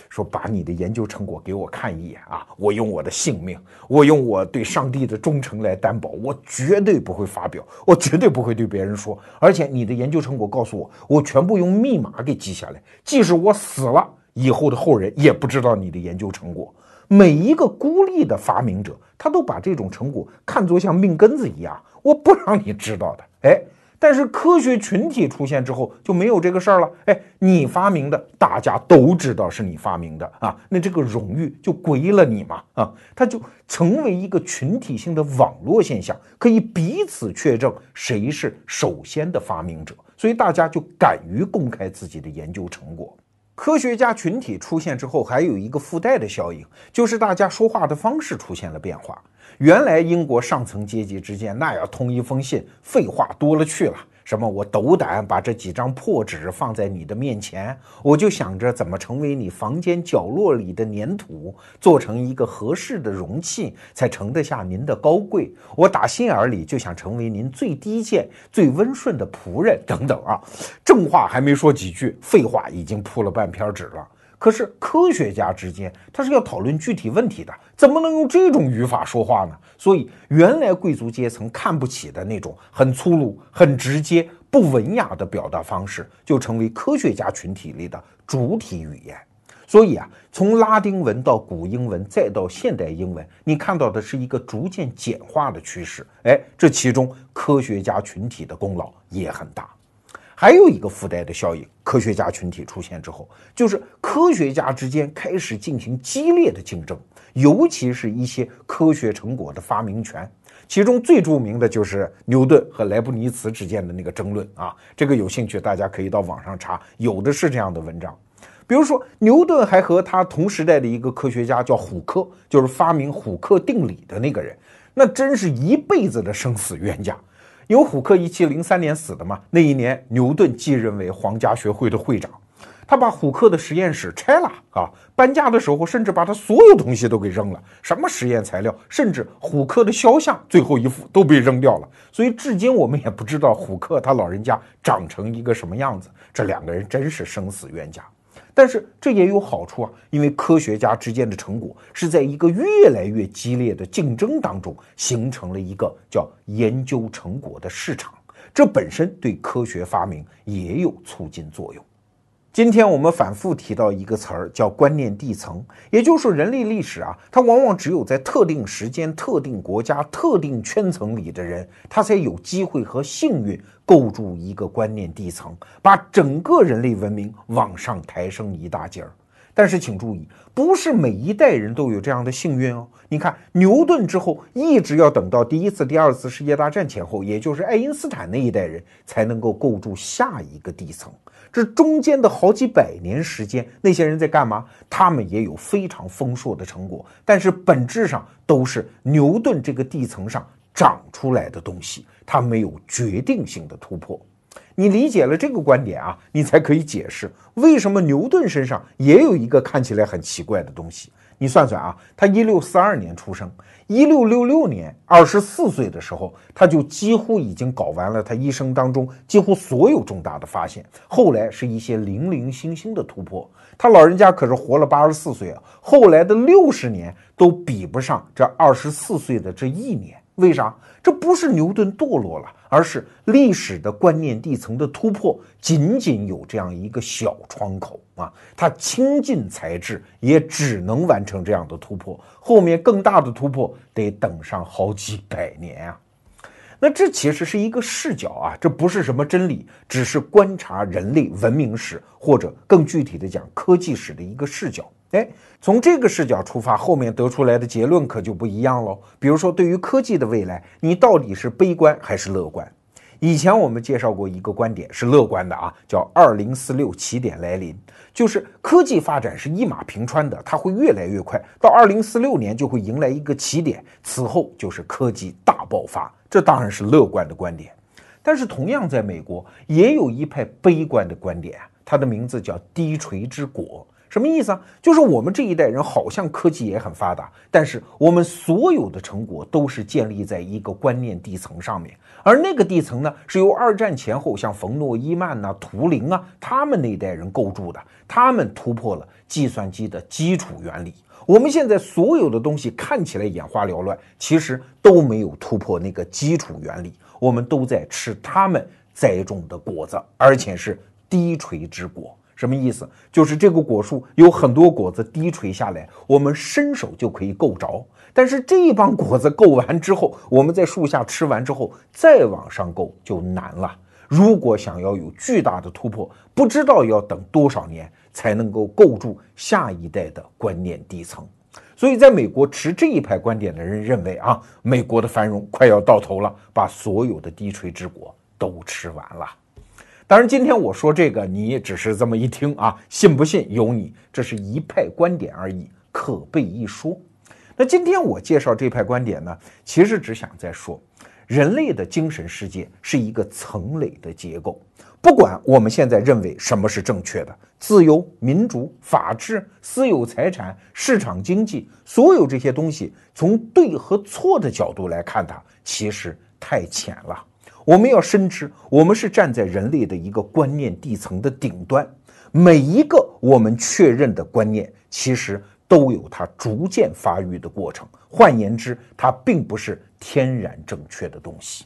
Speaker 1: 说把你的研究成果给我看一眼啊，我用我的性命，我用我对上帝的忠诚来担保，我绝对不会发表，我绝对不会对别人说，而且你的研究成果告诉我，我全部用密码给记下来，即使我死了，以后的后人也不知道你的研究成果。每一个孤立的发明者，他都把这种成果看作像命根子一样。我不让你知道的，哎，但是科学群体出现之后就没有这个事儿了，哎，你发明的，大家都知道是你发明的啊，那这个荣誉就归了你嘛，啊，它就成为一个群体性的网络现象，可以彼此确证谁是首先的发明者，所以大家就敢于公开自己的研究成果。科学家群体出现之后，还有一个附带的效应，就是大家说话的方式出现了变化。原来英国上层阶级之间，那要通一封信，废话多了去了。什么？我斗胆把这几张破纸放在你的面前，我就想着怎么成为你房间角落里的粘土，做成一个合适的容器，才盛得下您的高贵。我打心眼里就想成为您最低贱、最温顺的仆人，等等啊！正话还没说几句，废话已经铺了半篇纸了。可是科学家之间，他是要讨论具体问题的，怎么能用这种语法说话呢？所以，原来贵族阶层看不起的那种很粗鲁、很直接、不文雅的表达方式，就成为科学家群体里的主体语言。所以啊，从拉丁文到古英文，再到现代英文，你看到的是一个逐渐简化的趋势。哎，这其中科学家群体的功劳也很大。还有一个附带的效应，科学家群体出现之后，就是科学家之间开始进行激烈的竞争，尤其是一些科学成果的发明权。其中最著名的就是牛顿和莱布尼茨之间的那个争论啊，这个有兴趣大家可以到网上查，有的是这样的文章。比如说，牛顿还和他同时代的一个科学家叫虎克，就是发明虎克定理的那个人，那真是一辈子的生死冤家。因为虎克一七零三年死的嘛，那一年牛顿继任为皇家学会的会长，他把虎克的实验室拆了啊，搬家的时候甚至把他所有东西都给扔了，什么实验材料，甚至虎克的肖像最后一幅都被扔掉了。所以至今我们也不知道虎克他老人家长成一个什么样子。这两个人真是生死冤家。但是这也有好处啊，因为科学家之间的成果是在一个越来越激烈的竞争当中形成了一个叫研究成果的市场，这本身对科学发明也有促进作用。今天我们反复提到一个词儿，叫观念地层，也就是，人类历史啊，它往往只有在特定时间、特定国家、特定圈层里的人，他才有机会和幸运构筑一个观念地层，把整个人类文明往上抬升一大截儿。但是请注意，不是每一代人都有这样的幸运哦。你看，牛顿之后，一直要等到第一次、第二次世界大战前后，也就是爱因斯坦那一代人，才能够构筑下一个地层。这中间的好几百年时间，那些人在干嘛？他们也有非常丰硕的成果，但是本质上都是牛顿这个地层上长出来的东西，它没有决定性的突破。你理解了这个观点啊，你才可以解释为什么牛顿身上也有一个看起来很奇怪的东西。你算算啊，他一六四二年出生，一六六六年二十四岁的时候，他就几乎已经搞完了他一生当中几乎所有重大的发现。后来是一些零零星星的突破。他老人家可是活了八十四岁啊，后来的六十年都比不上这二十四岁的这一年。为啥？这不是牛顿堕落了，而是历史的观念地层的突破，仅仅有这样一个小窗口啊！他倾尽才智，也只能完成这样的突破。后面更大的突破，得等上好几百年啊！那这其实是一个视角啊，这不是什么真理，只是观察人类文明史，或者更具体的讲科技史的一个视角。哎，从这个视角出发，后面得出来的结论可就不一样喽。比如说，对于科技的未来，你到底是悲观还是乐观？以前我们介绍过一个观点是乐观的啊，叫“二零四六起点来临”，就是科技发展是一马平川的，它会越来越快，到二零四六年就会迎来一个起点，此后就是科技大爆发。这当然是乐观的观点。但是同样在美国，也有一派悲观的观点，它的名字叫“低垂之果”。什么意思啊？就是我们这一代人好像科技也很发达，但是我们所有的成果都是建立在一个观念地层上面，而那个地层呢，是由二战前后像冯诺依曼呐、图灵啊他们那一代人构筑的。他们突破了计算机的基础原理。我们现在所有的东西看起来眼花缭乱，其实都没有突破那个基础原理。我们都在吃他们栽种的果子，而且是低垂之果。什么意思？就是这个果树有很多果子低垂下来，我们伸手就可以够着。但是这一帮果子够完之后，我们在树下吃完之后再往上够就难了。如果想要有巨大的突破，不知道要等多少年才能够构筑下一代的观念底层。所以，在美国持这一派观点的人认为啊，美国的繁荣快要到头了，把所有的低垂之果都吃完了。当然，今天我说这个，你也只是这么一听啊，信不信由你，这是一派观点而已，可被一说。那今天我介绍这派观点呢，其实只想再说，人类的精神世界是一个层垒的结构。不管我们现在认为什么是正确的，自由、民主、法治、私有财产、市场经济，所有这些东西，从对和错的角度来看，它其实太浅了。我们要深知，我们是站在人类的一个观念地层的顶端，每一个我们确认的观念，其实都有它逐渐发育的过程。换言之，它并不是天然正确的东西。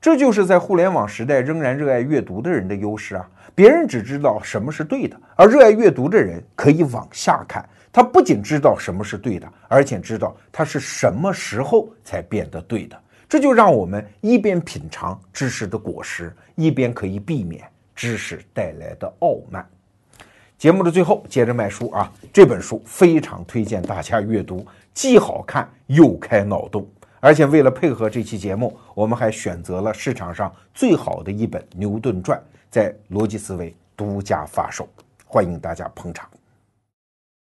Speaker 1: 这就是在互联网时代仍然热爱阅读的人的优势啊！别人只知道什么是对的，而热爱阅读的人可以往下看，他不仅知道什么是对的，而且知道他是什么时候才变得对的。这就让我们一边品尝知识的果实，一边可以避免知识带来的傲慢。节目的最后，接着卖书啊！这本书非常推荐大家阅读，既好看又开脑洞。而且为了配合这期节目，我们还选择了市场上最好的一本《牛顿传》，在逻辑思维独家发售，欢迎大家捧场。